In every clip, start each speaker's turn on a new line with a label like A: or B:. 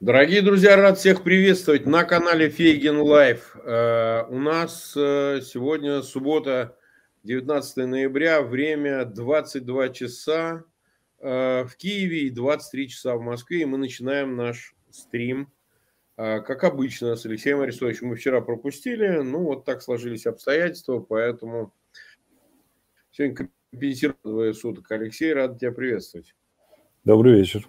A: Дорогие друзья, рад всех приветствовать на канале Фейгин Live. Э, у нас э, сегодня суббота, 19 ноября, время 22 часа э, в Киеве и 23 часа в Москве. И мы начинаем наш стрим, как обычно, с Алексеем Арестовичем. Мы вчера пропустили, ну вот так сложились обстоятельства, поэтому сегодня компенсируем суток. Алексей, рад тебя приветствовать.
B: Добрый вечер.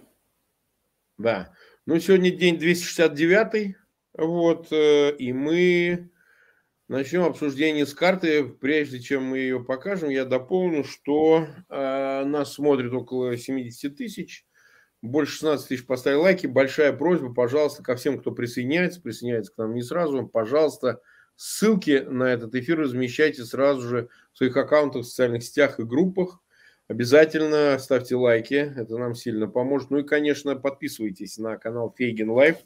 A: Да. Ну, сегодня день 269, вот, э, и мы начнем обсуждение с карты. Прежде чем мы ее покажем, я дополню, что э, нас смотрит около 70 тысяч, больше 16 тысяч поставили лайки. Большая просьба, пожалуйста, ко всем, кто присоединяется, присоединяется к нам не сразу, пожалуйста, ссылки на этот эфир размещайте сразу же в своих аккаунтах, в социальных сетях и группах. Обязательно ставьте лайки, это нам сильно поможет. Ну и, конечно, подписывайтесь на канал Фейгин Live.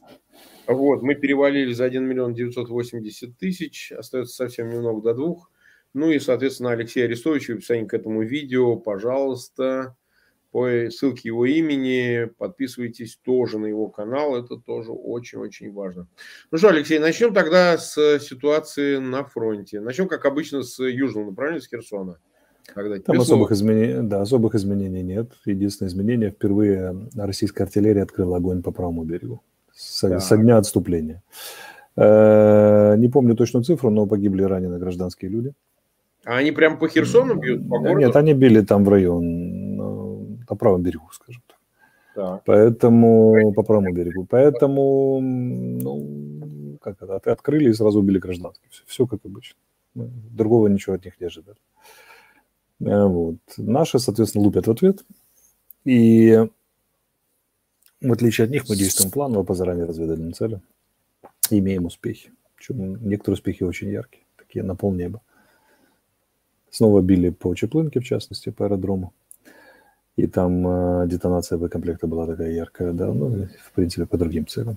A: Вот, мы перевалили за 1 миллион 980 тысяч, остается совсем немного до двух. Ну и, соответственно, Алексей Арестович в описании к этому видео, пожалуйста, по ссылке его имени, подписывайтесь тоже на его канал, это тоже очень-очень важно. Ну что, Алексей, начнем тогда с ситуации на фронте. Начнем, как обычно, с южного направления, с Херсона.
B: Когда Там особых изменений, да, особых изменений нет. Единственное изменение, впервые российская артиллерия открыла огонь по правому берегу с, да. с огня отступления. Э, не помню точную цифру, но погибли ранены гражданские люди.
A: А они прямо по Херсону бьют? По городу?
B: Нет, они били там в район, на правом берегу, скажем так. так. Поэтому, по правому берегу. Поэтому, ну, как это, открыли и сразу убили гражданских. Все, все как обычно. Другого ничего от них не ожидали. Э, вот. Наши, соответственно, лупят в ответ. И в отличие от них мы действуем планово по заранее разведанным целям имеем успехи. Причем некоторые успехи очень яркие, такие на полнеба. Снова били по Чеплынке, в частности, по аэродрому. И там э, детонация боекомплекта была такая яркая, да, ну, в принципе, по другим целям.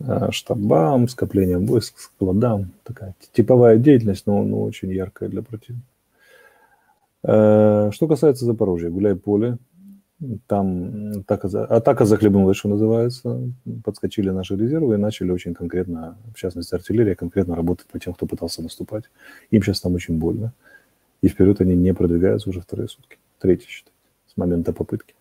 B: Э, штабам, скоплением войск, складам. Такая типовая деятельность, но, но очень яркая для противника. Э, что касается Запорожья, гуляй-поле, там атака, атака захлебнулась, что называется, подскочили наши резервы и начали очень конкретно, в частности артиллерия, конкретно работать по тем, кто пытался наступать. Им сейчас там очень больно. И вперед они не продвигаются уже вторые сутки, третий, считай, с момента попытки.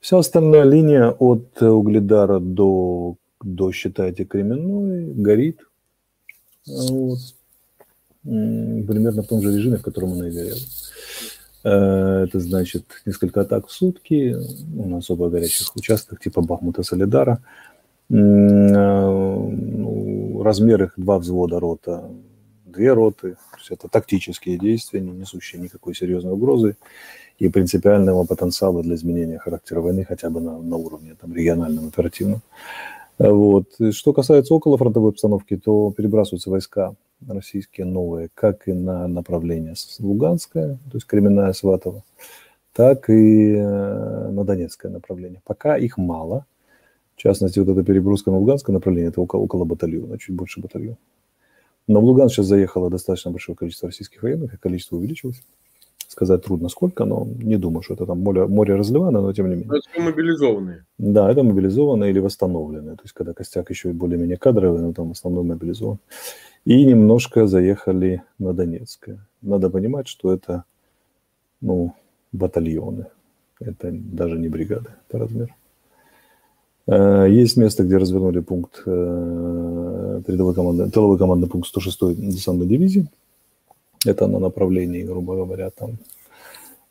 B: Вся остальная линия от Угледара до, до считайте, Кременной горит. Вот примерно в том же режиме, в котором она и горела. Э, это значит несколько атак в сутки на особо горячих участках типа Бахмута, Солидара. Э, ну, размер их два взвода рота, две роты. То есть это тактические действия, не несущие никакой серьезной угрозы и принципиального потенциала для изменения характера войны хотя бы на, на уровне там, региональном, оперативном. Вот. Что касается около фронтовой обстановки, то перебрасываются войска российские новые, как и на направление Луганское, то есть Кременная Сватова, так и э, на Донецкое направление. Пока их мало. В частности, вот эта переброска на Луганское направление, это около, около батальона, чуть больше батальона. Но в Луганск сейчас заехало достаточно большое количество российских военных, и количество увеличилось. Сказать трудно сколько, но не думаю, что это там море, море разливано, но тем не менее.
A: Это мобилизованные.
B: Да, это мобилизованные или восстановленные. То есть, когда костяк еще более-менее кадровый, но там в основном мобилизован и немножко заехали на Донецкое. Надо понимать, что это ну, батальоны, это даже не бригады по размеру. Э, есть место, где развернули пункт э, передовой команды, тыловой командный пункт 106-й десантной дивизии. Это на направлении, грубо говоря, там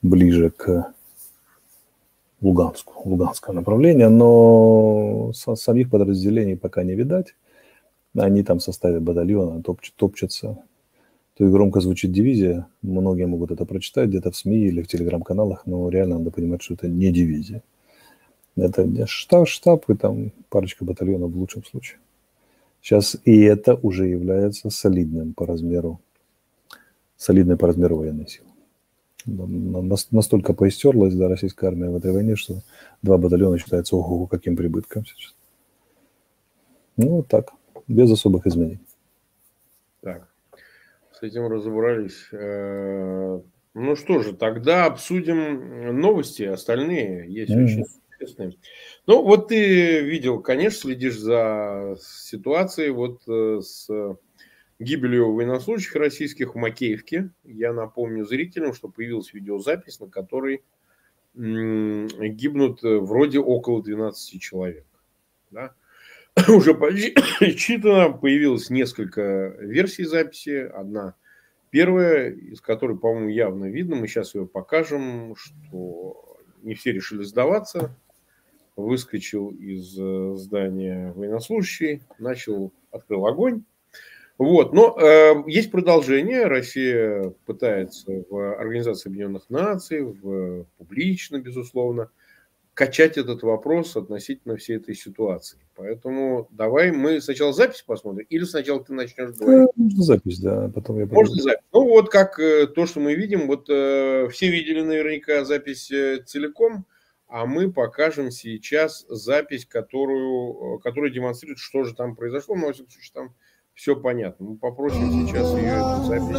B: ближе к Луганску, луганское направление, но самих подразделений пока не видать. Они там в составе батальона топч, топчутся. То есть громко звучит дивизия, многие могут это прочитать где-то в СМИ или в телеграм-каналах, но реально надо понимать, что это не дивизия. Это штаб, штаб и там парочка батальонов в лучшем случае. Сейчас и это уже является солидным по размеру, солидной по размеру военной силы. Настолько поистерлась да, российская армия в этой войне, что два батальона считается ого каким прибытком сейчас. Ну, вот так без особых изменений.
A: Так, с этим разобрались. Э, ну что же, тогда обсудим новости остальные. Есть mm. очень Интересные. Ну, вот ты видел, конечно, следишь за ситуацией вот э, с гибелью военнослужащих российских в Макеевке. Я напомню зрителям, что появилась видеозапись, на которой гибнут э, вроде около 12 человек. Да? Уже подсчитано, появилось несколько версий записи. Одна первая, из которой, по-моему, явно видно, мы сейчас ее покажем, что не все решили сдаваться. Выскочил из э, здания военнослужащий, начал, открыл огонь вот, но э, есть продолжение. Россия пытается в Организации Объединенных Наций, в, публично, безусловно, качать этот вопрос относительно всей этой ситуации. Поэтому давай мы сначала запись посмотрим, или сначала ты начнешь говорить?
B: Можно запись, да, потом я
A: Можно запись. Ну вот как э, то, что мы видим, вот э, все видели наверняка запись э, целиком, а мы покажем сейчас запись, которую, э, которая демонстрирует, что же там произошло. Но, во всяком случае, там все понятно. Мы попросим сейчас ее эту запись.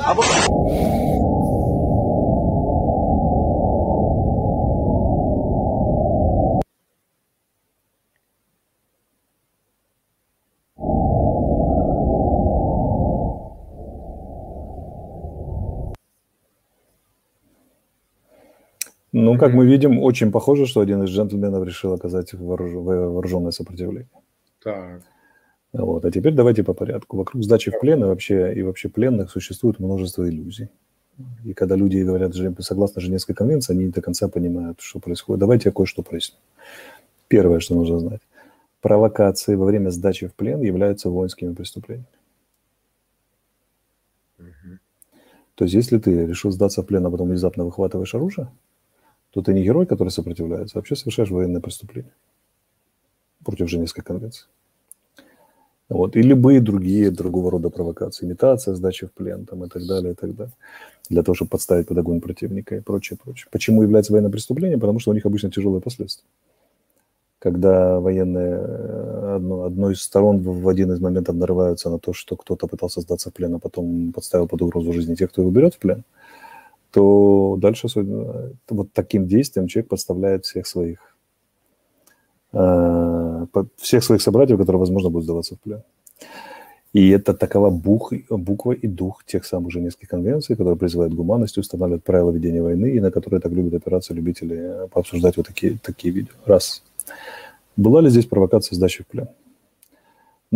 B: Ну, как мы видим, очень похоже, что один из джентльменов решил оказать вооруженное сопротивление. Так. Вот. А теперь давайте по порядку. Вокруг сдачи в плен и вообще, и вообще пленных существует множество иллюзий. И когда люди говорят, согласно Женевской конвенции, они не до конца понимают, что происходит. Давайте я кое-что проясню. Первое, что нужно знать. Провокации во время сдачи в плен являются воинскими преступлениями. Угу. То есть, если ты решил сдаться в плен, а потом внезапно выхватываешь оружие, то ты не герой, который сопротивляется, а вообще совершаешь военное преступление против Женевской конвенции. Вот. И любые другие другого рода провокации, имитация, сдача в плен там, и так далее, и так далее. Для того, чтобы подставить под огонь противника и прочее, прочее. Почему является военное преступление? Потому что у них обычно тяжелые последствия. Когда военные э, одно, одной из сторон в один из моментов нарываются на то, что кто-то пытался сдаться в плен, а потом подставил под угрозу жизни тех, кто его берет в плен, то дальше э, вот таким действием человек подставляет всех своих Э, всех своих собратьев, которые, возможно, будут сдаваться в плен. И это такова бух, буква и дух тех самых Женевских конвенций, которые призывают гуманность, устанавливают правила ведения войны, и на которые так любят опираться любители э, пообсуждать вот такие, такие видео. Раз. Была ли здесь провокация сдачи в плен?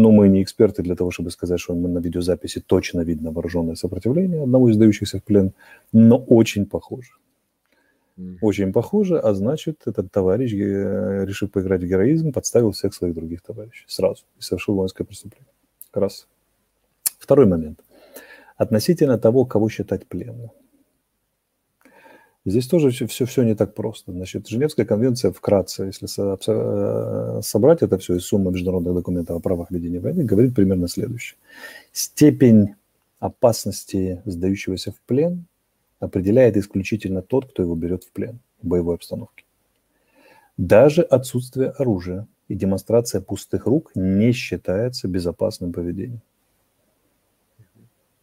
B: Но мы не эксперты для того, чтобы сказать, что мы на видеозаписи точно видно вооруженное сопротивление одного из сдающихся в плен, но очень похоже. Очень похоже, а значит, этот товарищ, э, решив поиграть в героизм, подставил всех своих других товарищей сразу и совершил воинское преступление. Раз. Второй момент. Относительно того, кого считать пленным. Здесь тоже все, все не так просто. Значит, Женевская конвенция вкратце, если э, собрать это все из суммы международных документов о правах ведения войны, говорит примерно следующее. Степень опасности сдающегося в плен определяет исключительно тот, кто его берет в плен в боевой обстановке. Даже отсутствие оружия и демонстрация пустых рук не считается безопасным поведением.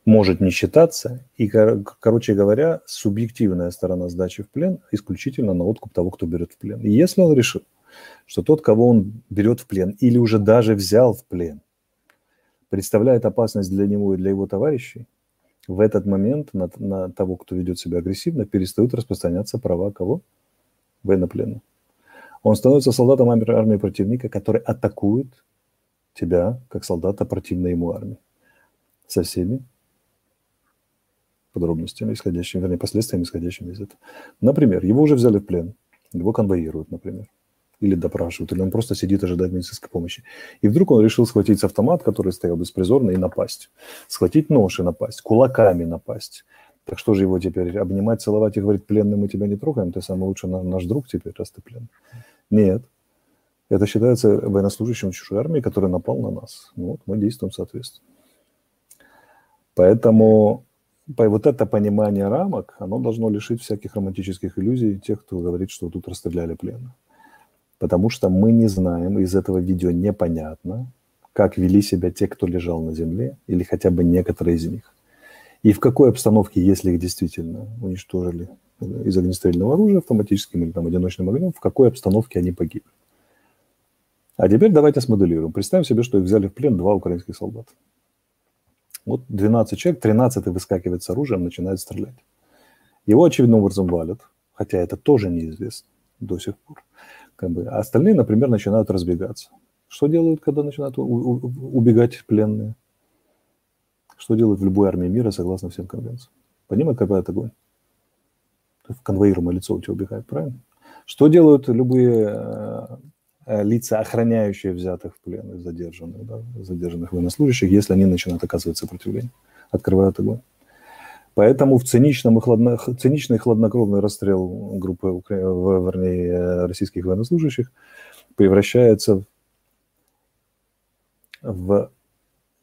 B: Может не считаться, и, короче говоря, субъективная сторона сдачи в плен исключительно на откуп того, кто берет в плен. И если он решил, что тот, кого он берет в плен или уже даже взял в плен, представляет опасность для него и для его товарищей, в этот момент на, на того, кто ведет себя агрессивно, перестают распространяться права кого? Военнопленного. Он становится солдатом армии противника, который атакует тебя, как солдата противной ему армии. Со всеми подробностями, исходящими, вернее, последствиями, исходящими из этого. Например, его уже взяли в плен, его конвоируют, например или допрашивают, или он просто сидит ожидает медицинской помощи. И вдруг он решил схватить автомат, который стоял беспризорно, и напасть. Схватить нож и напасть, кулаками напасть. Так что же его теперь обнимать, целовать и говорить, пленный, мы тебя не трогаем, ты самый лучший наш друг теперь, раз ты плен. Нет. Это считается военнослужащим чужой армии, который напал на нас. Ну, вот мы действуем соответственно. Поэтому вот это понимание рамок, оно должно лишить всяких романтических иллюзий тех, кто говорит, что тут расстреляли пленных потому что мы не знаем, из этого видео непонятно, как вели себя те, кто лежал на земле, или хотя бы некоторые из них. И в какой обстановке, если их действительно уничтожили из огнестрельного оружия автоматическим или там одиночным огнем, в какой обстановке они погибли. А теперь давайте смоделируем. Представим себе, что их взяли в плен два украинских солдата. Вот 12 человек, 13 выскакивает с оружием, начинает стрелять. Его очевидным образом валят, хотя это тоже неизвестно до сих пор. Как бы. А остальные, например, начинают разбегаться. Что делают, когда начинают убегать пленные? Что делают в любой армии мира, согласно всем конвенциям? Поднимают копают огонь. Конвоируемое лицо у тебя убегает, правильно? Что делают любые э, лица, охраняющие взятых в плен и задержанных, да, задержанных военнослужащих, если они начинают оказывать сопротивление? Открывают огонь. Поэтому в циничном и хладно, циничный и хладнокровный расстрел группы, вернее, российских военнослужащих превращается в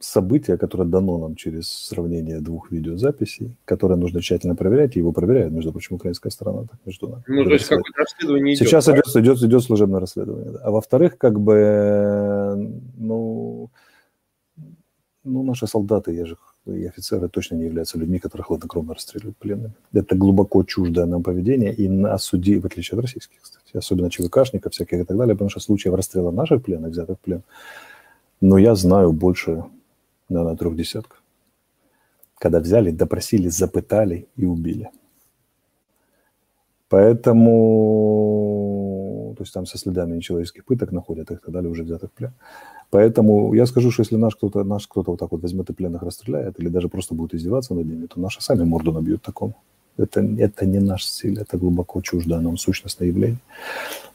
B: событие, которое дано нам через сравнение двух видеозаписей, которое нужно тщательно проверять, и его проверяет, между прочим, украинская сторона так между нами. Ну, то есть какое-то расследование идет. Сейчас идет, идет, идет служебное расследование. Да. А во-вторых, как бы, ну, ну, наши солдаты, я же и офицеры точно не являются людьми, которые хладнокровно расстреливают пленных. Это глубоко чуждое нам поведение, и на суде, в отличие от российских, кстати, особенно ЧВКшников всяких и так далее, потому что случаев расстрела наших пленных, взятых в плен, но я знаю больше, наверное, трех десятков. Когда взяли, допросили, запытали и убили. Поэтому, то есть там со следами нечеловеческих пыток находят их и так далее, уже взятых в плен. Поэтому я скажу, что если наш кто-то, наш кто-то вот так вот возьмет и пленных расстреляет, или даже просто будет издеваться над ними, то наши сами морду набьют такому. Это, это не наш стиль, это глубоко чуждое нам сущностное явление.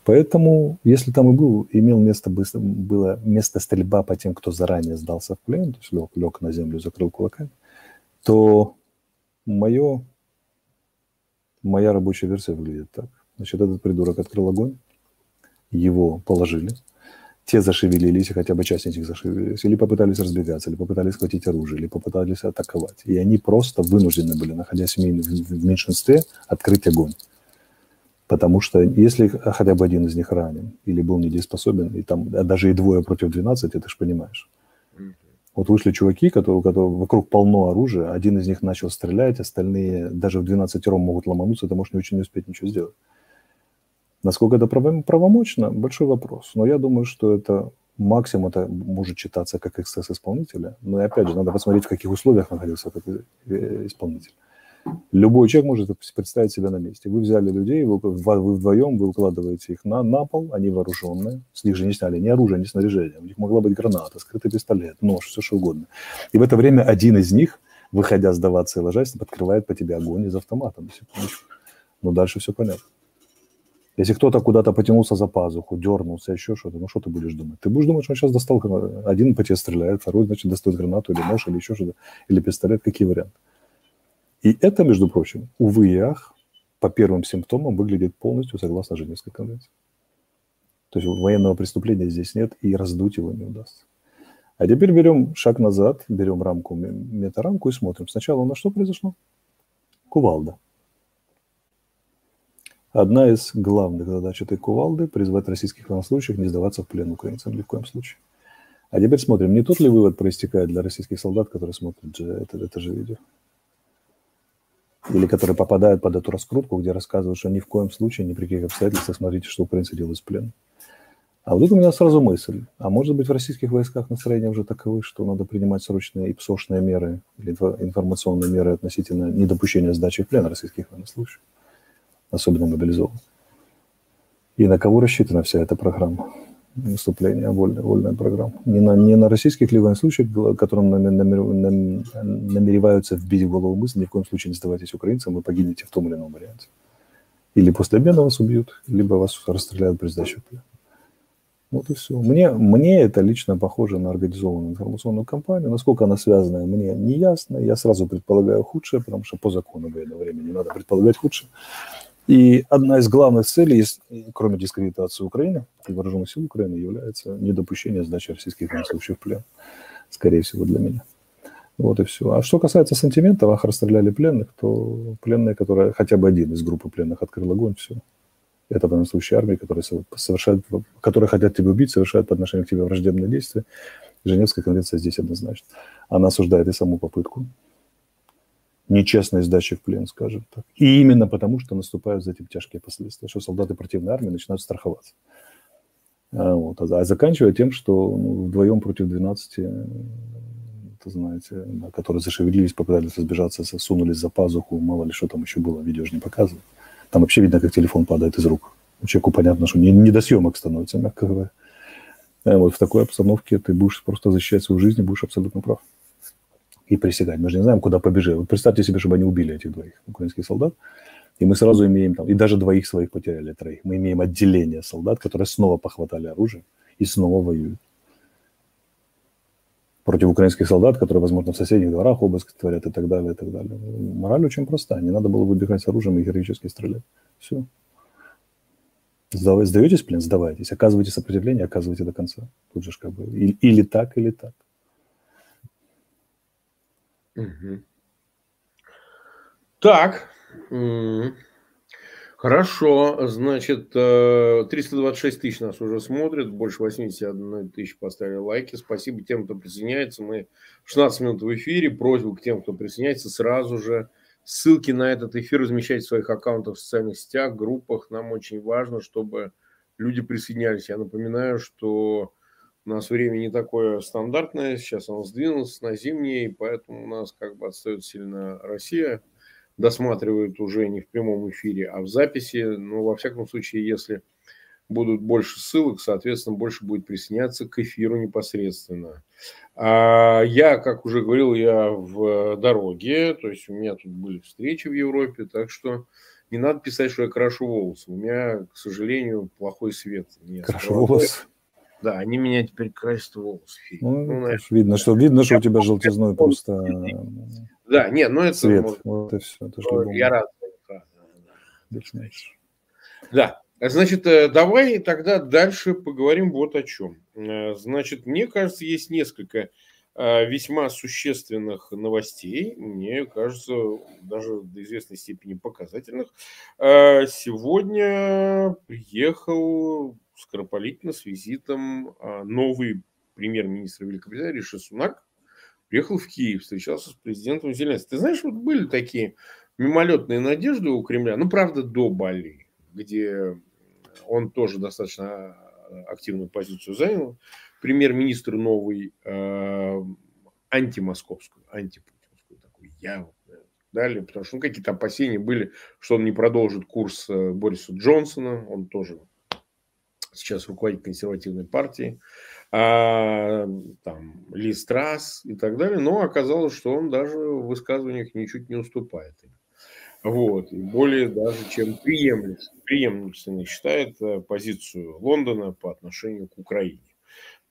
B: Поэтому, если там и был, имел место, было место стрельба по тем, кто заранее сдался в плен, то есть лег, лег на землю, закрыл кулаками, то мое, моя рабочая версия выглядит так. Значит, этот придурок открыл огонь, его положили – те зашевелились, хотя бы часть из них зашевелились, или попытались разбегаться, или попытались схватить оружие, или попытались атаковать. И они просто вынуждены были, находясь в, в меньшинстве, открыть огонь. Потому что если хотя бы один из них ранен или был недееспособен, и там а даже и двое против 12, ты же понимаешь. Вот вышли чуваки, которые, у которых вокруг полно оружия, один из них начал стрелять, остальные даже в 12 могут ломануться, ты можешь не очень не успеть ничего сделать. Насколько это правомочно, большой вопрос. Но я думаю, что это максимум это может читаться как эксцесс исполнителя. Но и опять же, надо посмотреть, в каких условиях находился этот э, исполнитель. Любой человек может представить себя на месте. Вы взяли людей, вы, вдвоем, вы укладываете их на, на пол, они вооруженные, с них же не сняли ни оружия, ни снаряжения. У них могла быть граната, скрытый пистолет, нож, все что угодно. И в это время один из них, выходя сдаваться и ложась, подкрывает по тебе огонь из автомата. Ну, дальше все понятно. Если кто-то куда-то потянулся за пазуху, дернулся, еще что-то, ну что ты будешь думать? Ты будешь думать, что он сейчас достал, один по тебе стреляет, второй, значит, достает гранату или нож, или еще что-то, или пистолет, какие варианты. И это, между прочим, увы и ах, по первым симптомам выглядит полностью согласно Женевской конвенции. То есть военного преступления здесь нет, и раздуть его не удастся. А теперь берем шаг назад, берем рамку, метарамку и смотрим. Сначала у нас что произошло? Кувалда. Одна из главных задач этой кувалды – призвать российских военнослужащих не сдаваться в плен украинцам ни в коем случае. А теперь смотрим, не тот ли вывод проистекает для российских солдат, которые смотрят же это, это же видео? Или которые попадают под эту раскрутку, где рассказывают, что ни в коем случае, ни при каких обстоятельствах, смотрите, что украинцы делают с пленом. А вот тут у меня сразу мысль. А может быть в российских войсках настроение уже таковы, что надо принимать срочные и псошные меры или информационные меры относительно недопущения сдачи в плен российских военнослужащих? Особенно мобилизован. И на кого рассчитана вся эта программа выступления, вольная, вольная программа? Не на, не на российских ли военнослужащих, которым намереваются вбить в голову мысль, ни в коем случае не сдавайтесь украинцам, вы погибнете в том или ином варианте. Или после обмена вас убьют, либо вас расстреляют при сдаче плен. Вот и все. Мне, мне это лично похоже на организованную информационную кампанию. Насколько она связана, мне не ясно. Я сразу предполагаю худшее, потому что по закону военного времени надо предполагать худшее. И одна из главных целей, кроме дискредитации Украины и вооруженных сил Украины, является недопущение сдачи российских военнослужащих в плен. Скорее всего, для меня. Вот и все. А что касается сантиментов, ах, расстреляли пленных, то пленные, которые, хотя бы один из группы пленных открыл огонь, все. Это военнослужащие армии, которые, совершают, которые хотят тебя убить, совершают по отношению к тебе враждебные действия. Женевская конвенция здесь однозначно. Она осуждает и саму попытку нечестной сдачи в плен, скажем так. И именно потому, что наступают за этим тяжкие последствия, что солдаты противной армии начинают страховаться. А, вот, а заканчивая тем, что ну, вдвоем против 12, это знаете, да, которые зашевелились, попытались разбежаться, сунулись за пазуху, мало ли что там еще было, видео же не показывают. Там вообще видно, как телефон падает из рук. Человеку понятно, что не, не до съемок становится, мягко говоря. А вот в такой обстановке ты будешь просто защищать свою жизнь и будешь абсолютно прав. И присягать. Мы же не знаем, куда побежать. Вот представьте себе, чтобы они убили этих двоих украинских солдат. И мы сразу имеем там, и даже двоих своих потеряли, троих. Мы имеем отделение солдат, которые снова похватали оружие и снова воюют. Против украинских солдат, которые, возможно, в соседних дворах обыск творят и так далее, и так далее. Мораль очень простая. Не надо было выбегать с оружием и героически стрелять. Все. Сдаетесь плен? Сдавайтесь. Оказывайте сопротивление, оказывайте до конца. Тут же как бы или так, или так.
A: Так, Хорошо, значит, 326 э, тысяч нас уже смотрят, больше 81 тысяч поставили лайки. Спасибо тем, кто присоединяется. Мы 16 минут в эфире. Просьба к тем, кто присоединяется, сразу же ссылки на этот эфир размещать в своих аккаунтах в социальных сетях, группах. Нам очень важно, чтобы люди присоединялись. Я напоминаю, что у нас время не такое стандартное, сейчас оно сдвинулось на зимнее, поэтому у нас как бы отстает сильно Россия – досматривают уже не в прямом эфире, а в записи. Но, во всяком случае, если будут больше ссылок, соответственно, больше будет присоединяться к эфиру непосредственно. А я, как уже говорил, я в дороге, то есть у меня тут были встречи в Европе, так что не надо писать, что я крашу волосы. У меня, к сожалению, плохой свет.
B: Крашу волосы?
A: Да, они меня теперь красят волосы.
B: Ну, ну, знаешь, видно, что, видно, что у тебя желтизной просто
A: да, нет, ну это...
B: Цвет, может, вот и все. Это
A: же я рад. Да, да. Значит, э, давай тогда дальше поговорим вот о чем. Э, значит, мне кажется, есть несколько э, весьма существенных новостей, мне кажется, даже до известной степени показательных. Сегодня приехал скоропалительно с визитом новый премьер-министр Великобритании Риши Сунак приехал в Киев, встречался с президентом Зеленским. Ты знаешь, вот были такие мимолетные надежды у Кремля, ну, правда, до Бали, где он тоже достаточно активную позицию занял. Премьер-министр новый, э, антимосковскую, антипутинскую такую яву далее, потому что ну, какие-то опасения были, что он не продолжит курс э, Бориса Джонсона, он тоже сейчас руководитель консервативной партии а, там, Ли Страс и так далее, но оказалось, что он даже в высказываниях ничуть не уступает им. Вот, и более даже чем преемственный считает э, позицию Лондона по отношению к Украине.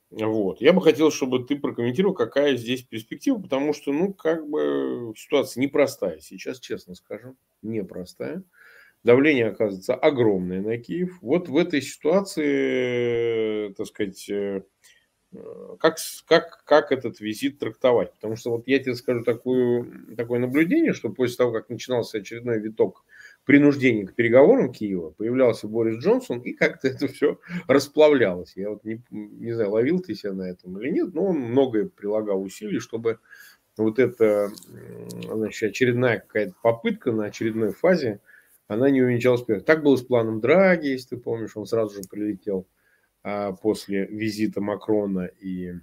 A: Вот. Я бы хотел, чтобы ты прокомментировал, какая здесь перспектива, потому что, ну, как бы ситуация непростая сейчас, честно скажем, непростая давление оказывается огромное на Киев. Вот в этой ситуации, так сказать, э, как, как, как этот визит трактовать? Потому что вот я тебе скажу такую, такое наблюдение, что после того, как начинался очередной виток принуждения к переговорам Киева, появлялся Борис Джонсон, и как-то это все расплавлялось. Я вот не, не знаю, ловил ты себя на этом или нет, но он многое прилагал усилий, чтобы вот эта значит, очередная какая-то попытка на очередной фазе она не увенчалась успехом. Так было с планом Драги, если ты помнишь, он сразу же прилетел а, после визита Макрона и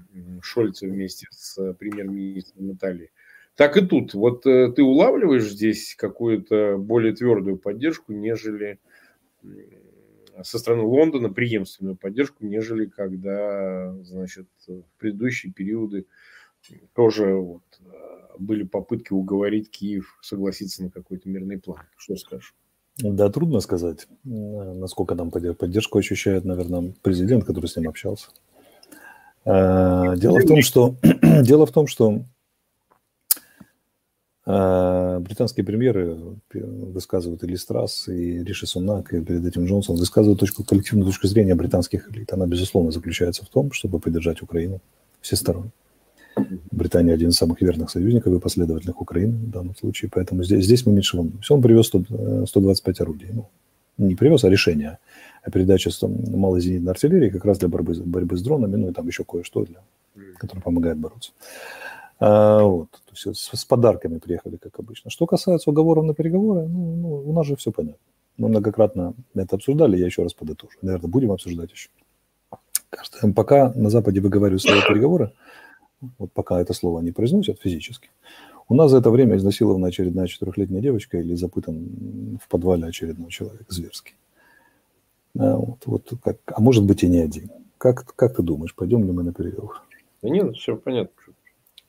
A: Шольца вместе с премьер-министром Италии. Так и тут. Вот э, ты улавливаешь здесь какую-то более твердую поддержку, нежели со стороны Лондона, преемственную поддержку, нежели когда, значит, в предыдущие периоды тоже вот, были попытки уговорить Киев согласиться на какой-то мирный план. Что скажешь?
B: Да, трудно сказать, э, насколько там поддержку ощущает, наверное, президент, который с ним общался. Э, дело в том, что дело в том, что э, британские премьеры высказывают и Листрас, и Риши Сунак, и перед этим Джонсон высказывают точку, коллективную точку зрения британских элит. Она, безусловно, заключается в том, чтобы поддержать Украину всесторонне. Британия один из самых верных союзников и последовательных Украины в данном случае, поэтому здесь, здесь мы меньше волнуемся. Он привез 100, 125 орудий. Ну, не привез, а решение о передаче малой зенитной артиллерии как раз для борьбы, борьбы с дронами, ну и там еще кое-что, для, которое помогает бороться. А, вот, то есть с, с подарками приехали, как обычно. Что касается уговоров на переговоры, ну, ну, у нас же все понятно. Мы многократно это обсуждали, я еще раз подытожу. Наверное, будем обсуждать еще. Пока на Западе выговаривают слово переговоры, вот пока это слово не произносят физически, у нас за это время изнасилована очередная четырехлетняя девочка или запытан в подвале очередной человек зверский. А, вот, вот как, а может быть и не один. Как, как ты думаешь, пойдем ли мы на переговоры?
A: Да нет, все понятно.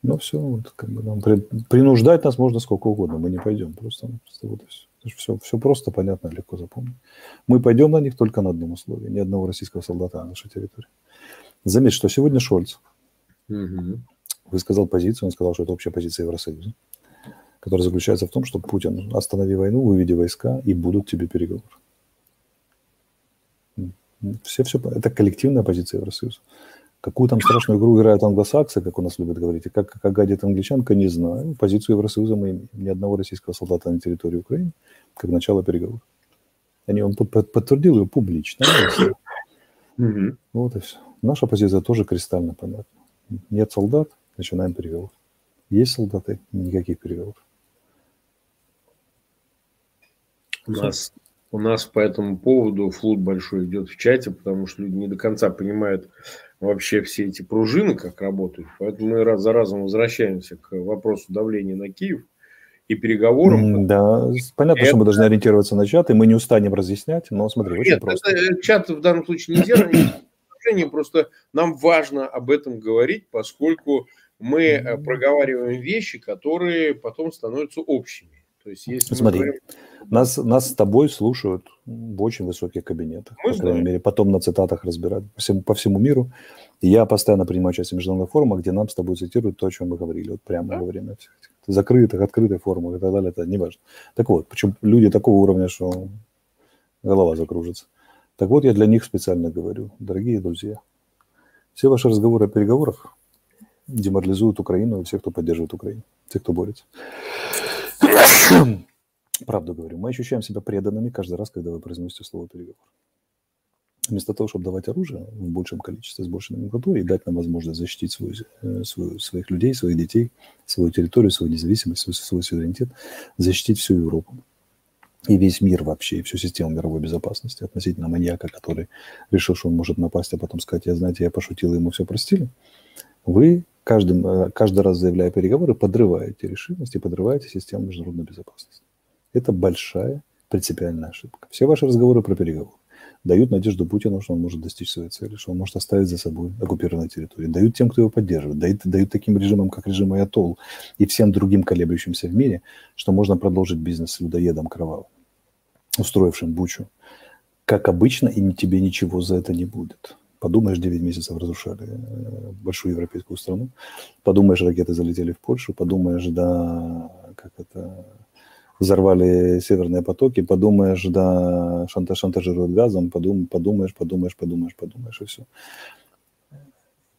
B: Ну все, вот, как бы нам при, принуждать нас можно сколько угодно, мы не пойдем. Просто, просто вот все, все просто, понятно, легко запомнить. Мы пойдем на них только на одном условии. Ни одного российского солдата на нашей территории. Заметь, что сегодня Шольц угу. высказал позицию, он сказал, что это общая позиция Евросоюза, которая заключается в том, что Путин, останови войну, выведи войска, и будут тебе переговоры. Все, все, это коллективная позиция Евросоюза. Какую там страшную игру играют англосаксы, как у нас любят говорить, и как, как гадит англичанка, не знаю. Позицию Евросоюза мы имеем. Ни одного российского солдата на территории Украины, как начало переговоров. Они он подтвердил ее публично. Вот и все. Наша позиция тоже кристально понятна. Нет солдат, начинаем переговоры. Есть солдаты, никаких переговоров.
A: У нас у нас по этому поводу флут большой идет в чате, потому что люди не до конца понимают вообще все эти пружины, как работают. Поэтому мы раз за разом возвращаемся к вопросу давления на Киев и переговорам.
B: Да, понятно, это... что мы должны ориентироваться на чат, и мы не устанем разъяснять, но смотри, очень
A: Нет, просто. Это, чат в данном случае не делает, просто нам важно об этом говорить, поскольку мы э, проговариваем вещи, которые потом становятся общими.
B: То есть, если Смотри, говорим... нас, нас с тобой слушают в очень высоких кабинетах, Мы по крайней мере, потом на цитатах разбирают по всему, по всему миру. И я постоянно принимаю участие в международных форумах, где нам с тобой цитируют то, о чем мы говорили, вот прямо да? во время всех этих закрытых, открытых форумов и так далее, это не важно. Так вот, почему люди такого уровня, что голова закружится. Так вот, я для них специально говорю, дорогие друзья, все ваши разговоры о переговорах деморализуют Украину и всех, кто поддерживает Украину, тех, кто борется. Правду говорю, мы ощущаем себя преданными каждый раз, когда вы произносите слово «переговор». Вместо того, чтобы давать оружие в большем количестве, с большей номенклатурой и дать нам возможность защитить свою, э, свою, своих людей, своих детей, свою территорию, свою независимость, свой, свой суверенитет, защитить всю Европу и весь мир вообще, и всю систему мировой безопасности относительно маньяка, который решил, что он может напасть, а потом сказать, я, знаете, я пошутил, ему все простили, вы каждым, э, каждый раз заявляя переговоры, подрываете решимость и подрываете систему международной безопасности. Это большая принципиальная ошибка. Все ваши разговоры про переговоры дают надежду Путину, что он может достичь своей цели, что он может оставить за собой оккупированные территории, дают тем, кто его поддерживает, дают, дают таким режимам, как режим Аятол и всем другим колеблющимся в мире, что можно продолжить бизнес с людоедом кровавым, устроившим Бучу. Как обычно, и тебе ничего за это не будет. Подумаешь, 9 месяцев разрушали э, большую европейскую страну. Подумаешь, ракеты залетели в Польшу. Подумаешь, да, как это, взорвали северные потоки. Подумаешь, да, шантаж, шантажируют газом. Подум, подумаешь, подумаешь, подумаешь, подумаешь, и все.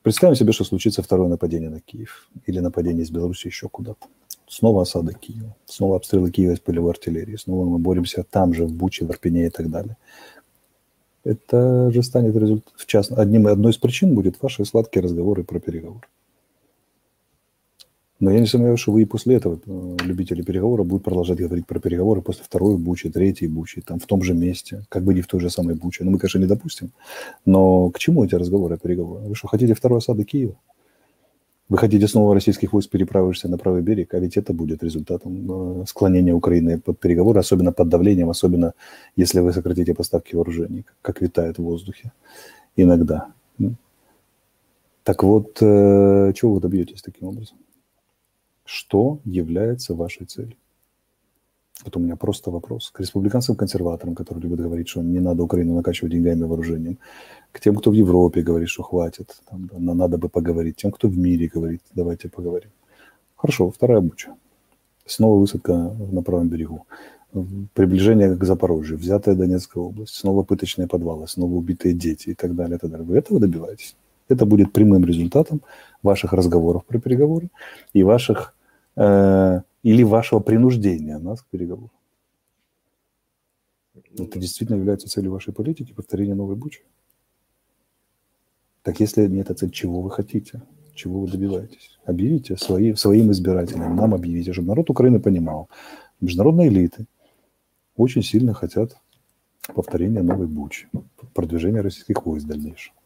B: Представим себе, что случится второе нападение на Киев. Или нападение из Беларуси еще куда-то. Снова осада Киева. Снова обстрелы Киева из полевой артиллерии. Снова мы боремся там же, в Буче, в Арпене и так далее это же станет результат, в част... одним, одной из причин будет ваши сладкие разговоры про переговоры. Но я не сомневаюсь, что вы и после этого, э, любители переговоров, будут продолжать говорить про переговоры после второй бучи, третьей бучи, там в том же месте, как бы не в той же самой буче. Ну, мы, конечно, не допустим. Но к чему эти разговоры о переговорах? Вы что, хотите второй осады Киева? Вы хотите снова российских войск, переправишься на правый берег, а ведь это будет результатом э, склонения Украины под переговоры, особенно под давлением, особенно если вы сократите поставки вооружений, как витает в воздухе иногда. Так вот, э, чего вы добьетесь таким образом? Что является вашей целью? Вот у меня просто вопрос к республиканским консерваторам, которые любят говорить, что не надо Украину накачивать деньгами и вооружением, к тем, кто в Европе говорит, что хватит, там, да, надо бы поговорить, тем, кто в мире говорит, давайте поговорим. Хорошо, вторая буча. Снова высадка на правом берегу. Приближение к Запорожью, взятая Донецкая область, снова пыточные подвалы, снова убитые дети и так далее. И так далее. Вы этого добиваетесь? Это будет прямым результатом ваших разговоров про переговоры и ваших э, или вашего принуждения нас к переговорам. Это действительно является целью вашей политики, повторение новой бучи. Так если не эта цель, чего вы хотите? Чего вы добиваетесь? Объявите свои, своим избирателям, нам объявите, чтобы народ Украины понимал. Международные элиты очень сильно хотят повторения новой бучи, продвижения российских войск дальнейшего.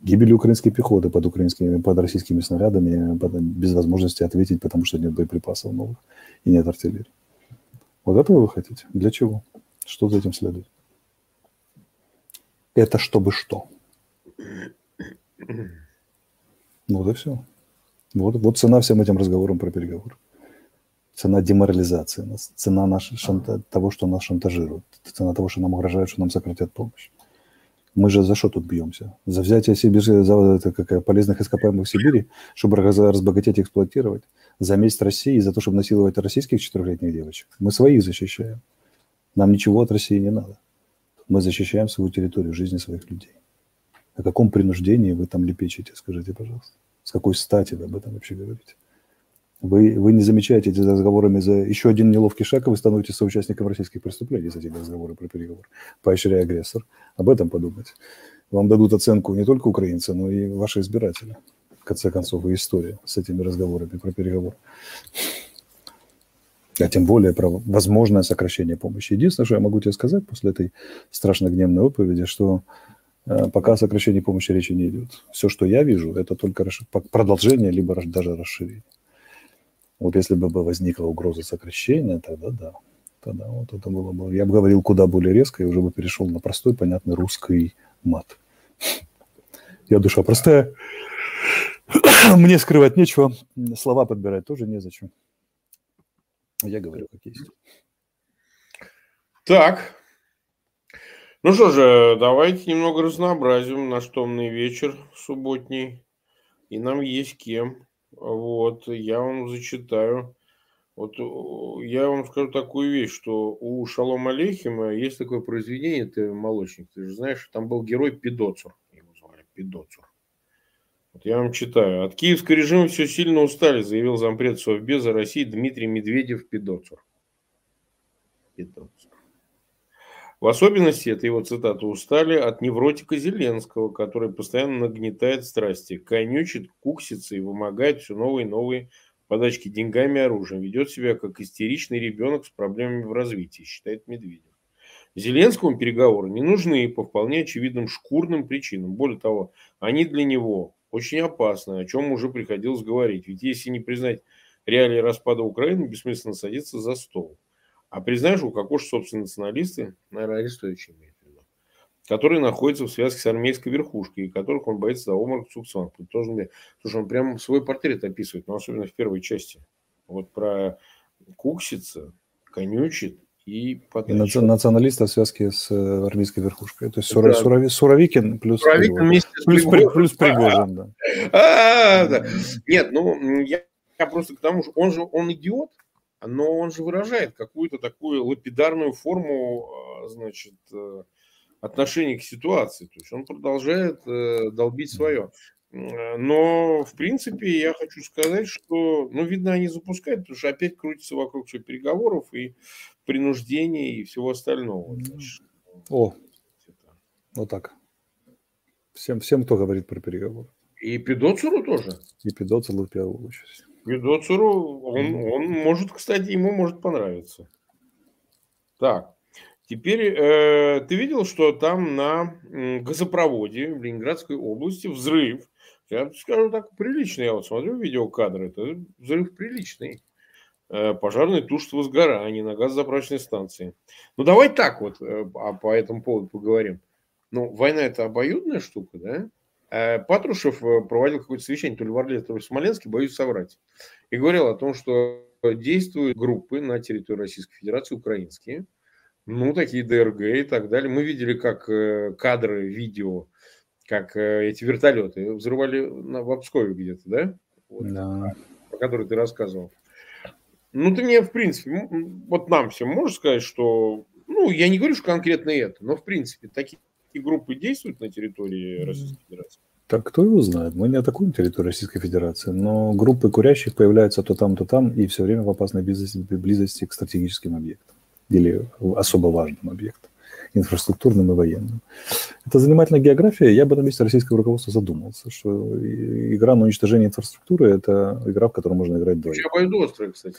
B: Гибели украинской пехоты под, украинскими, под российскими снарядами, под, без возможности ответить, потому что нет боеприпасов новых и нет артиллерии. Вот этого вы хотите? Для чего? Что за этим следует? Это чтобы что? Вот и все. Вот, вот цена всем этим разговорам про переговоры. Цена деморализации, цена наш, шанта, того, что нас шантажируют, цена того, что нам угрожают, что нам сократят помощь. Мы же за что тут бьемся? За взятие Сибири, за это, как, полезных ископаемых в Сибири, чтобы разбогатеть и эксплуатировать? За месть России, за то, чтобы насиловать российских четырехлетних девочек? Мы своих защищаем. Нам ничего от России не надо. Мы защищаем свою территорию, жизни своих людей. О каком принуждении вы там лепечете, скажите, пожалуйста? С какой стати вы об этом вообще говорите? Вы, вы не замечаете эти разговорами за еще один неловкий шаг, и вы становитесь соучастником российских преступлений с этими разговорами про переговор, поощряя агрессор. Об этом подумать. Вам дадут оценку не только украинцы, но и ваши избиратели. В конце концов, и история с этими разговорами про переговор. А тем более про возможное сокращение помощи. Единственное, что я могу тебе сказать после этой страшно гневной отповеди, что э, пока о сокращении помощи речи не идет. Все, что я вижу, это только продолжение, либо даже расширение. Вот если бы возникла угроза сокращения, тогда да. Тогда вот это было бы... Я бы говорил куда более резко и уже бы перешел на простой, понятный русский мат. Я душа простая. Мне скрывать нечего. Слова подбирать тоже незачем. Я говорю, как есть.
A: Так. Ну что же, давайте немного разнообразим наш томный вечер субботний. И нам есть кем. Вот, я вам зачитаю. Вот я вам скажу такую вещь, что у Шалом Алейхима есть такое произведение, ты молочник, ты же знаешь, там был герой Пидоцур, его звали Пидоцур. Вот я вам читаю. От киевского режима все сильно устали, заявил зампред Совбеза России Дмитрий Медведев Пидоцур. Пидоцур. В особенности, это его цитата, устали от невротика Зеленского, который постоянно нагнетает страсти, конючит, куксится и вымогает все новые и новые подачки деньгами и оружием, ведет себя как истеричный ребенок с проблемами в развитии, считает Медведев. Зеленскому переговоры не нужны по вполне очевидным шкурным причинам. Более того, они для него очень опасны, о чем уже приходилось говорить. Ведь если не признать реалии распада Украины, бессмысленно садиться за стол. А признаешь, у Кокоша, собственно, националисты, наверное, арестующие имеют в виду, которые находятся в связке с армейской верхушкой, и которых он боится до обморока Цукцванг. Тоже, слушай, он прям свой портрет описывает, но особенно в первой части. Вот про Куксица, конючит и
B: подача. И националиста в связке с э, армейской верхушкой. То есть да. Сурави, Суровикин плюс
A: Суровикин вместе с
B: плюс, Пригожин. плюс Пригожин, да.
A: А, да. Нет, ну, я, я просто к тому, что он же, он идиот, но он же выражает какую-то такую лапидарную форму, а, значит, э, отношения к ситуации. То есть он продолжает э, долбить свое. Но, в принципе, я хочу сказать, что, ну, видно, они запускают, потому что опять крутится вокруг все переговоров и принуждения и всего остального. Значит.
B: О, вот так. Всем, всем, кто говорит про переговоры.
A: И Педоцеру тоже.
B: И Педоцеру в первую очередь.
A: Видоцеру, он, он может, кстати, ему может понравиться. Так, теперь э, ты видел, что там на газопроводе в Ленинградской области взрыв. Я скажу так, приличный. Я вот смотрю видеокадры, это взрыв приличный. Э, пожарное тушство возгорание на газозаправочной станции. Ну, давай так вот э, а по этому поводу поговорим. Ну, война это обоюдная штука, да? Э, Патрушев э, проводил какое-то совещание, то ли в Орле, то ли в Смоленске, боюсь соврать, и говорил о том, что действуют группы на территории Российской Федерации, украинские, ну, такие ДРГ и так далее. Мы видели, как э, кадры, видео, как эти вертолеты взрывали в Обскове где-то, да? Вот, да. Про который ты рассказывал. Ну, ты мне, в принципе, вот нам всем можешь сказать, что, ну, я не говорю, что конкретно это, но, в принципе, такие такие группы действуют на территории Российской Федерации?
B: Так кто его знает? Мы не атакуем территорию Российской Федерации, но группы курящих появляются то там, то там и все время в опасной близости, близости к стратегическим объектам или особо важным объектам, инфраструктурным и военным. Это занимательная география. Я бы на месте российского руководства задумался, что игра на уничтожение инфраструктуры – это игра, в которой можно играть вдвоем. Очень
A: обоюдоострая, кстати.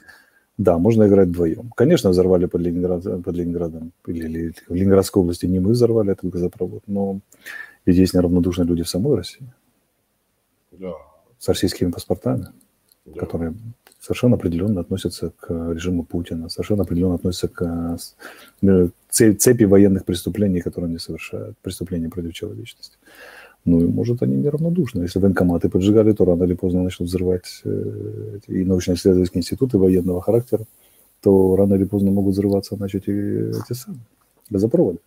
B: Да, можно играть вдвоем. Конечно, взорвали под, Ленинград, под Ленинградом, или, или в Ленинградской области не мы взорвали этот газопровод, но Ведь есть неравнодушные люди в самой России. Да. С российскими паспортами, да. которые совершенно определенно относятся к режиму Путина, совершенно определенно относятся к э, цепи военных преступлений, которые они совершают, преступления против человечности. Ну и, может, они неравнодушны. Если военкоматы поджигали, то рано или поздно начнут взрывать э, и научно-исследовательские институты военного характера, то рано или поздно могут взрываться, значит, и эти самые газопроводы.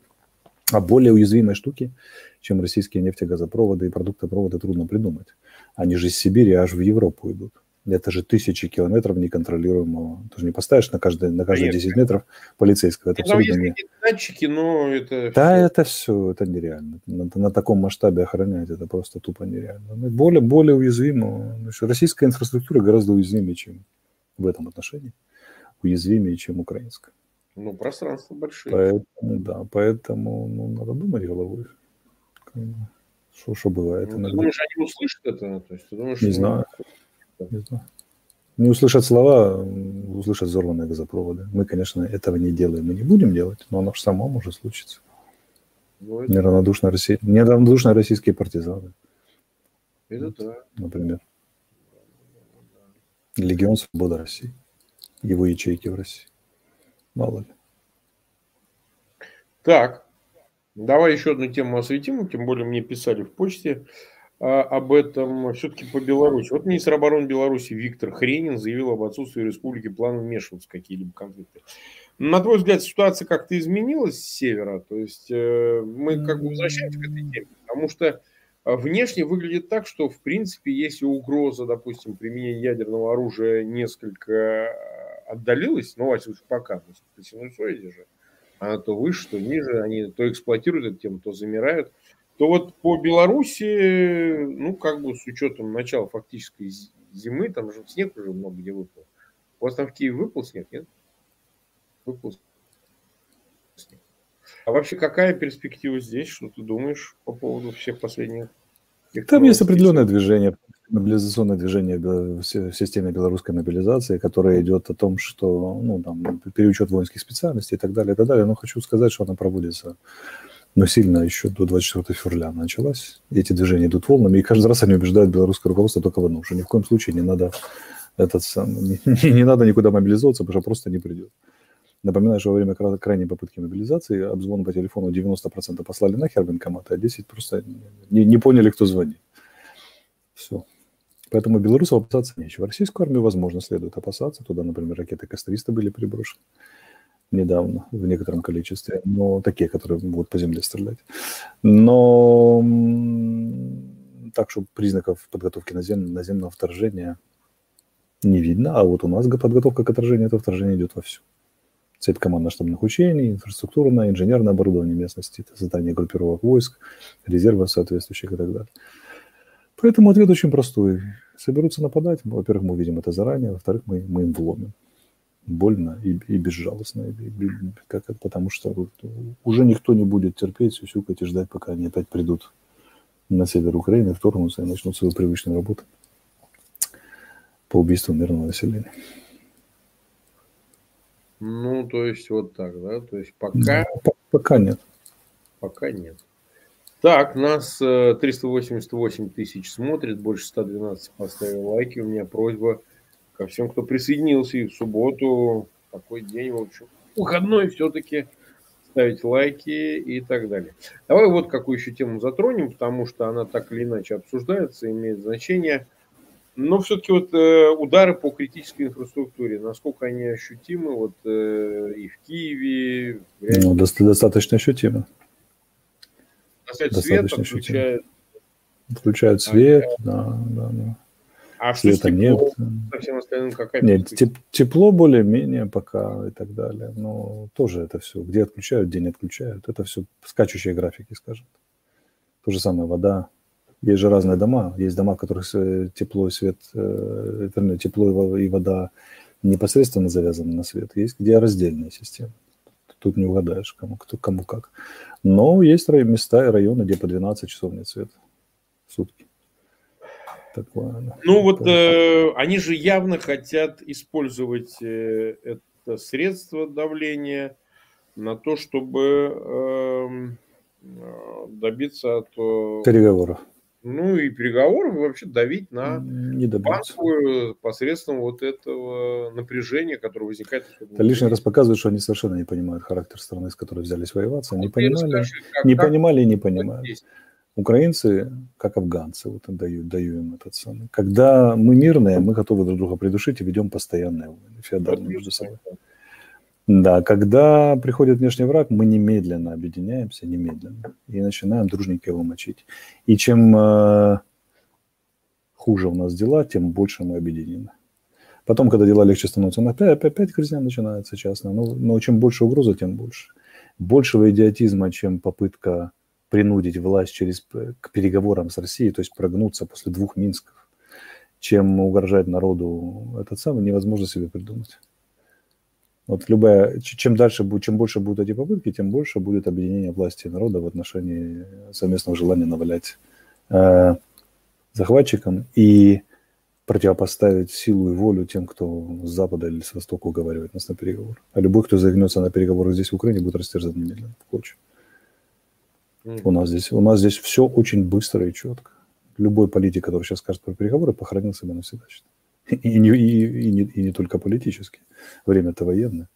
B: А более уязвимые штуки, чем российские нефтегазопроводы и продуктопроводы, трудно придумать. Они же из Сибири аж в Европу идут. Это же тысячи километров неконтролируемого. Ты же не поставишь на каждые, на каждые 10 метров полицейского. Это
A: Там есть не... датчики, но это...
B: Да, все... это все, это нереально. На, на таком масштабе охранять это просто тупо нереально. Ну, более, более уязвимо. Российская инфраструктура гораздо уязвимее, чем в этом отношении. Уязвимее, чем украинская.
A: Ну, пространство большое.
B: Поэтому, да, поэтому ну, надо думать головой. Что, что бывает.
A: Ну, ты думаешь, они услышат это? То есть, ты думаешь,
B: не ну... знаю. Не знаю. Не услышат слова, услышат взорванные газопроводы. Мы, конечно, этого не делаем и не будем делать, но оно же само может случиться. Ну, это... неравнодушно, Россия... неравнодушно российские партизаны.
A: Это да.
B: Например. Легион Свобода России. Его ячейки в России. Мало ли.
A: Так, давай еще одну тему осветим, тем более мне писали в почте об этом все-таки по Беларуси. Вот министр обороны Беларуси Виктор Хренин заявил об отсутствии республики плана вмешиваться в какие-либо конфликты. На твой взгляд, ситуация как-то изменилась с севера? То есть э, мы как бы возвращаемся к этой теме, потому что а, внешне выглядит так, что в принципе, если угроза, допустим, применения ядерного оружия несколько отдалилась, ну, во всяком пока, при синусоиде же, она то выше, то ниже, они то эксплуатируют эту тему, то замирают, то вот по Беларуси, ну, как бы с учетом начала фактической зимы, там же снег уже много где выпал. У вас там в Киеве выпал снег, нет? Выпал снег. А вообще какая перспектива здесь? Что ты думаешь по поводу всех последних?
B: Там есть определенное движение мобилизационное движение в системе белорусской мобилизации, которое идет о том, что ну, там, переучет воинских специальностей и так далее, и так далее. Но хочу сказать, что она проводится но сильно еще до 24 февраля началась. Эти движения идут волнами, и каждый раз они убеждают белорусское руководство только в одном, что ни в коем случае не надо, этот сам, не, не надо никуда мобилизоваться, потому что просто не придет. Напоминаю, что во время крайней попытки мобилизации обзвон по телефону 90% послали нахер военкоматы, а 10 просто не, не поняли, кто звонит. Все. Поэтому белорусов опасаться нечего. Российскую армию, возможно, следует опасаться. Туда, например, ракеты К-300 были приброшены недавно в некотором количестве, но такие, которые будут по земле стрелять. Но так что признаков подготовки назем, наземного вторжения не видно, а вот у нас подготовка к отражению этого вторжения идет вовсю. Цепь командно-штабных учений, инфраструктурное, инженерное оборудование местности, создание группировок войск, резервов соответствующих и так далее. Поэтому ответ очень простой. Соберутся нападать, во-первых, мы увидим это заранее, во-вторых, мы, мы им вломим. Больно и, и безжалостно, и, и, как, потому что уже никто не будет терпеть, сюсюкать и ждать, пока они опять придут на север Украины, вторгнутся и начнут свою привычную работу по убийству мирного населения.
A: Ну, то есть вот так, да? То есть пока...
B: Да, пока нет.
A: Пока нет. Так, нас 388 э, тысяч смотрит, больше 112 поставил лайки. У меня просьба ко всем, кто присоединился и в субботу, такой день, в общем, выходной все-таки ставить лайки и так далее. Давай вот какую еще тему затронем, потому что она так или иначе обсуждается, имеет значение. Но все-таки вот э, удары по критической инфраструктуре, насколько они ощутимы вот э, и в Киеве?
B: В ну, достаточно ощутимо
A: достаточно свет включает.
B: Включают свет, да, да, да.
A: А Света что
B: нет. Со всем остальным какая Нет, теп- тепло более-менее пока и так далее. Но тоже это все. Где отключают, где не отключают. Это все скачущие графики, скажем. То же самое вода. Есть же разные дома. Есть дома, в которых тепло и свет, э, вернее, тепло и вода непосредственно завязаны на свет. Есть где раздельная система. Тут не угадаешь, кому, кто, кому как. Но есть места и районы, где по 12 часов нет света в сутки.
A: Такое. Ну вот э, они же явно хотят использовать э, это средство давления на то, чтобы эм, э, добиться от
B: переговоров.
A: Ну и переговоров вообще давить на не банковую посредством вот этого напряжения, которое возникает.
B: Это лишний раз показывает, что они совершенно не понимают характер страны, с которой взялись воеваться. Не понимали, расскажи, как, не как, понимали и не понимают. Украинцы, как афганцы, вот даю, даю им этот самый. Когда мы мирные, мы готовы друг друга придушить и ведем постоянные войны, феодальные между собой. Да, когда приходит внешний враг, мы немедленно объединяемся, немедленно, и начинаем дружненько его мочить. И чем э, хуже у нас дела, тем больше мы объединены. Потом, когда дела легче становятся, опять, опять грязня начинается часто. Но, но чем больше угроза, тем больше. Большего идиотизма, чем попытка принудить власть через, к переговорам с Россией, то есть прогнуться после двух Минсков, чем угрожать народу, этот самый невозможно себе придумать. Вот любая, чем дальше будет, чем больше будут эти попытки, тем больше будет объединение власти и народа в отношении совместного желания навалять э, захватчикам и противопоставить силу и волю тем, кто с запада или с востока уговаривает нас на переговор. А любой, кто загнется на переговоры здесь, в Украине, будет растерзан немедленно в. Mm-hmm. У, нас здесь, у нас здесь все очень быстро и четко. Любой политик, который сейчас скажет про переговоры, похоронил себя навсегда. И не, и, и, не, и не только политически. Время-то военное.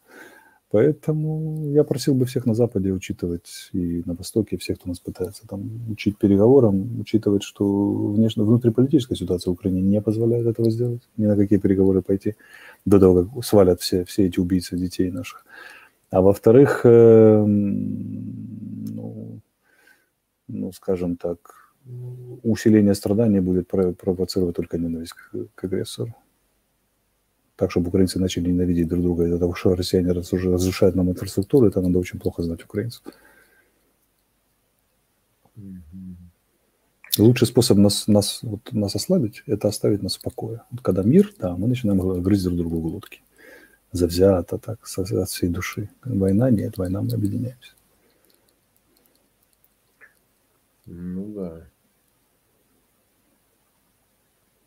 B: Поэтому я просил бы всех на Западе учитывать и на Востоке, всех, кто нас пытается там учить переговорам, учитывать, что внешне, внутриполитическая ситуация в Украине не позволяет этого сделать, ни на какие переговоры пойти до того, как свалят все, все эти убийцы детей наших. А во-вторых, э, ну, ну, скажем так, усиление страданий будет провоцировать только ненависть к, к агрессору. Так, чтобы украинцы начали ненавидеть друг друга из-за того, что россияне разрушают нам инфраструктуру, это надо очень плохо знать украинцев. Лучший способ нас, нас, вот, нас ослабить – это оставить нас в покое. Вот когда мир, да, мы начинаем грызть друг другу глотки. Завзято так, от всей души. Война – нет, война мы объединяемся.
A: Ну да.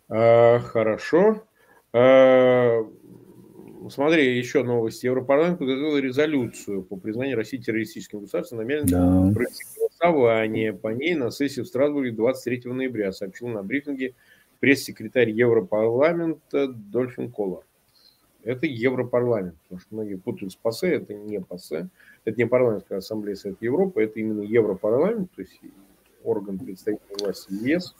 A: А, хорошо. А, смотри, еще новости. Европарламент подготовил резолюцию по признанию России террористическим государством, намерен да. провести голосование по ней на сессии в Страсбурге 23 ноября, сообщил на брифинге пресс-секретарь Европарламента Дольфин Колор. Это Европарламент, потому что многие путают с ПАСЕ, это не ПАСЕ, это не парламентская ассамблея Совета Европы, это именно Европарламент, то есть орган представительной власти ЕС.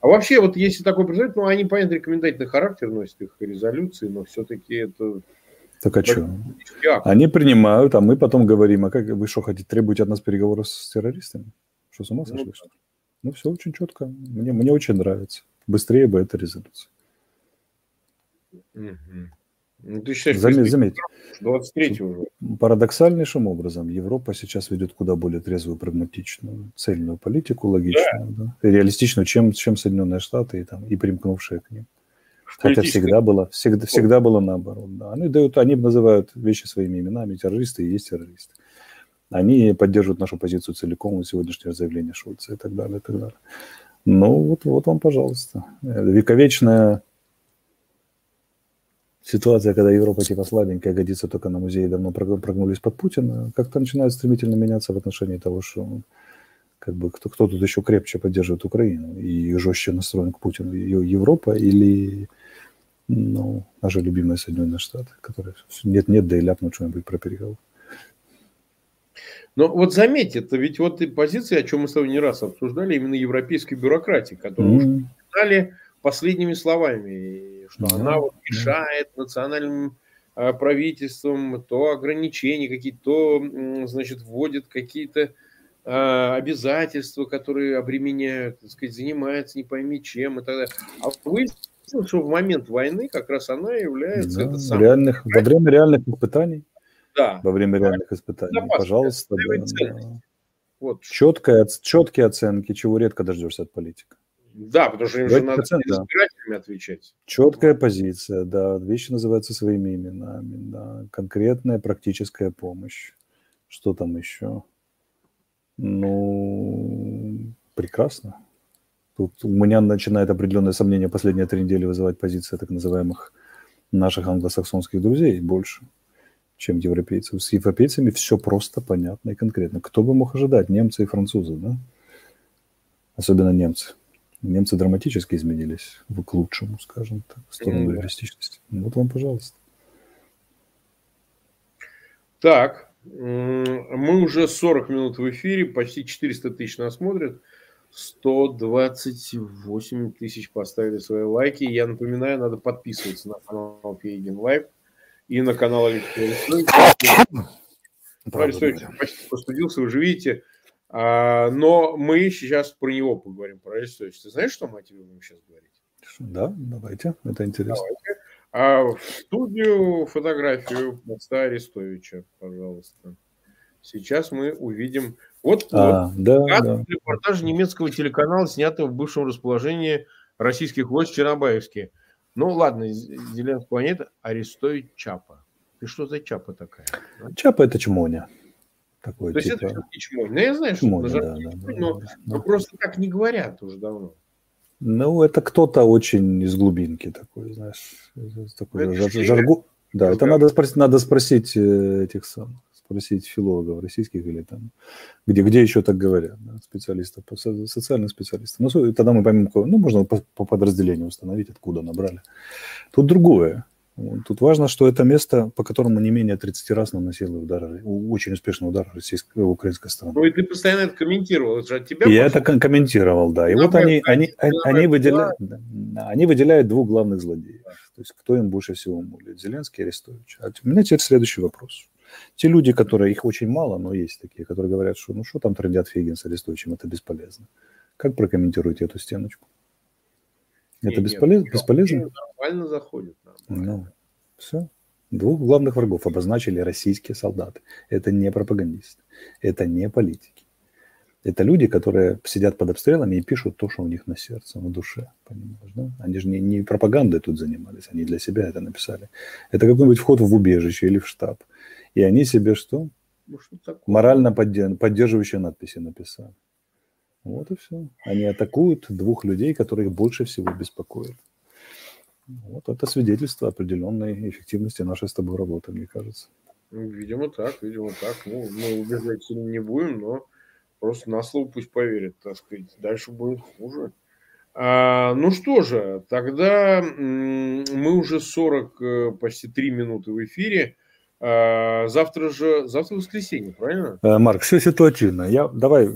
A: А вообще, вот если такой президент, ну, они, понятно, рекомендательный характер носят их резолюции, но все-таки это...
B: Так а что? Они принимают, а мы потом говорим, а как вы что, хотите требовать от нас переговоров с террористами? Что, с ума ну сошли? Ну, ну все очень четко. Мне, мне очень нравится. Быстрее бы эта резолюция.
A: Угу. Ну, ты считаешь,
B: заметь, заметь.
A: 23 уже.
B: Парадоксальнейшим образом Европа сейчас ведет куда более трезвую, прагматичную, цельную политику, логичную, да. Да, реалистичную, чем, чем Соединенные Штаты и, там, и примкнувшие к ним. Хотя всегда было, всегда, всегда было наоборот. Да. Они, дают, они называют вещи своими именами. Террористы и есть террористы. Они поддерживают нашу позицию целиком, сегодняшнее заявление Шульца и так далее, и так далее. Ну, вот, вот вам, пожалуйста. Вековечная ситуация, когда Европа типа слабенькая, годится только на музей, давно прогнулись под Путина, как-то начинает стремительно меняться в отношении того, что как бы кто, кто тут еще крепче поддерживает Украину и жестче настроен к Путину, Европа или ну, наши любимые Соединенные Штаты, которые нет-нет, да и ляпнут что-нибудь про переговоры.
A: Но вот заметьте, это ведь вот и позиция, о чем мы с тобой не раз обсуждали, именно европейской бюрократии, которую mm-hmm. уж последними словами что да, она вот мешает национальным а, правительствам, то ограничения какие-то, то, значит, вводит какие-то а, обязательства, которые обременяют, так сказать, занимается не пойми чем и так далее. А выяснилось, что в момент войны как раз она является...
B: Да, это реальных, во время реальных испытаний. Да. Во время реальных испытаний. Да, Пожалуйста. Да, Вот. Четкая, четкие оценки, чего редко дождешься от политика.
A: Да, потому что им же надо избирателями отвечать.
B: Четкая позиция, да. Вещи называются своими именами, да. Конкретная практическая помощь. Что там еще? Ну, прекрасно. Тут у меня начинает определенное сомнение последние три недели вызывать позиция так называемых наших англосаксонских друзей больше, чем европейцев. С европейцами все просто понятно и конкретно. Кто бы мог ожидать? Немцы и французы, да? особенно немцы. Немцы драматически изменились к лучшему, скажем так, в сторону реалистичности. Вот вам, пожалуйста.
A: Так, мы уже 40 минут в эфире, почти 400 тысяч нас смотрят. 128 тысяч поставили свои лайки. Я напоминаю, надо подписываться на канал Фейгин Live и на канал Алексея Арестович. почти постудился, вы же видите. А, но мы сейчас про него поговорим, про Арестовича. Ты знаешь, что мы тебе будем сейчас говорить?
B: Да, давайте, это интересно. Давайте.
A: А в студию фотографию моста Арестовича, пожалуйста. Сейчас мы увидим вот, а, вот да, да. репортаж немецкого телеканала, снятого в бывшем расположении российских войск Чернобаевске. Ну ладно, Зеленская планета арестует Чапа. Ты что за Чапа такая?
B: Чапа это чмоня. Такой,
A: То типа... есть это чмоня. Ну, я знаю, что чмоня, да, да, да, но, да, но да. просто так не говорят уже давно.
B: Ну, это кто-то очень из глубинки такой, знаешь, такой жар, жаргу. Да, это надо спросить, надо спросить э, этих самых спросить филологов российских или там, где, где еще так говорят, да, специалистов, социальных специалистов. Ну, тогда мы поймем, ну, можно по, по подразделению установить, откуда набрали. Тут другое. Тут важно, что это место, по которому не менее 30 раз наносили удары, очень успешный удар российской, украинской стороны.
A: Ну и ты постоянно это комментировал, это же от тебя.
B: Я это комментировал, да. И вот они, они, они, они, выделяют, они выделяют двух главных злодеев. То есть кто им больше всего молит, Зеленский и Арестович. А у меня теперь следующий вопрос. Те люди, которые, их очень мало, но есть такие, которые говорят, что ну что там трендят Фейгин с Арестовичем, это бесполезно. Как прокомментируете эту стеночку? Это бесполез... нет, бесполезно?
A: Нормально заходит.
B: Ну, все. Двух главных врагов обозначили российские солдаты. Это не пропагандисты, это не политики. Это люди, которые сидят под обстрелами и пишут то, что у них на сердце, на душе. Понимаешь, да? Они же не, не пропагандой тут занимались, они для себя это написали. Это какой-нибудь вход в убежище или в штаб. И они себе что? Ну, что Морально поддерживающие надписи написали. Вот и все. Они атакуют двух людей, которые больше всего беспокоят. Вот это свидетельство определенной эффективности нашей с тобой работы, мне кажется.
A: Ну, видимо так, видимо так. Ну, мы убеждать не будем, но просто на слово пусть поверят, так сказать. Дальше будет хуже. А, ну что же, тогда мы уже 40, э, почти 3 минуты в эфире. А, завтра же, завтра воскресенье, правильно?
B: Э, Марк, все ситуативно. Я, давай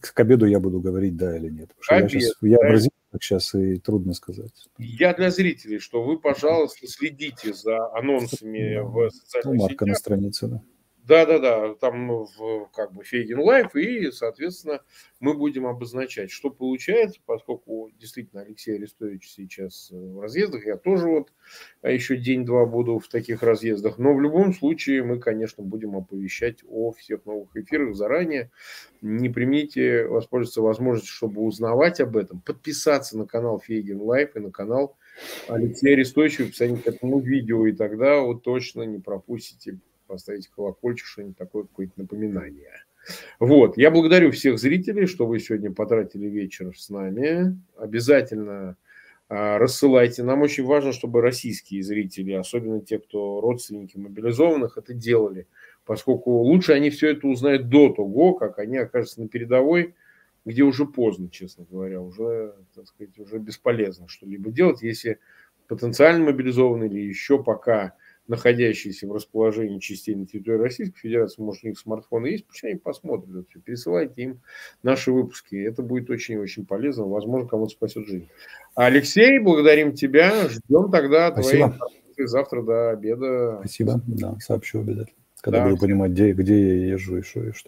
B: к обеду я буду говорить да или нет. Обед, я, сейчас, я да. Бразилец сейчас и трудно сказать.
A: Я для зрителей, что вы, пожалуйста, следите за анонсами в социальных ну, Марка
B: сетях. на странице, да.
A: Да, да, да, там в, как бы Фейгин Live, и, соответственно, мы будем обозначать, что получается, поскольку действительно Алексей Арестович сейчас в разъездах, я тоже вот а еще день-два буду в таких разъездах, но в любом случае мы, конечно, будем оповещать о всех новых эфирах заранее. Не преминьте воспользоваться возможностью, чтобы узнавать об этом, подписаться на канал Фейгин Live и на канал Алексея Арестовича, писать к этому видео, и тогда вы точно не пропустите поставить колокольчик, что-нибудь такое, какое-то напоминание. Вот, я благодарю всех зрителей, что вы сегодня потратили вечер с нами. Обязательно а, рассылайте. Нам очень важно, чтобы российские зрители, особенно те, кто родственники мобилизованных, это делали, поскольку лучше они все это узнают до того, как они окажутся на передовой, где уже поздно, честно говоря, уже, так сказать, уже бесполезно что-либо делать, если потенциально мобилизованные или еще пока находящиеся в расположении частей на территории Российской Федерации, может, у них смартфоны есть, пусть они посмотрят это все, пересылайте им наши выпуски. Это будет очень-очень полезно, возможно, кому-то спасет жизнь. Алексей, благодарим тебя, ждем тогда Спасибо. твоей завтра до обеда.
B: Спасибо, да, сообщу обязательно, когда да. буду понимать, где, где я езжу и что, и что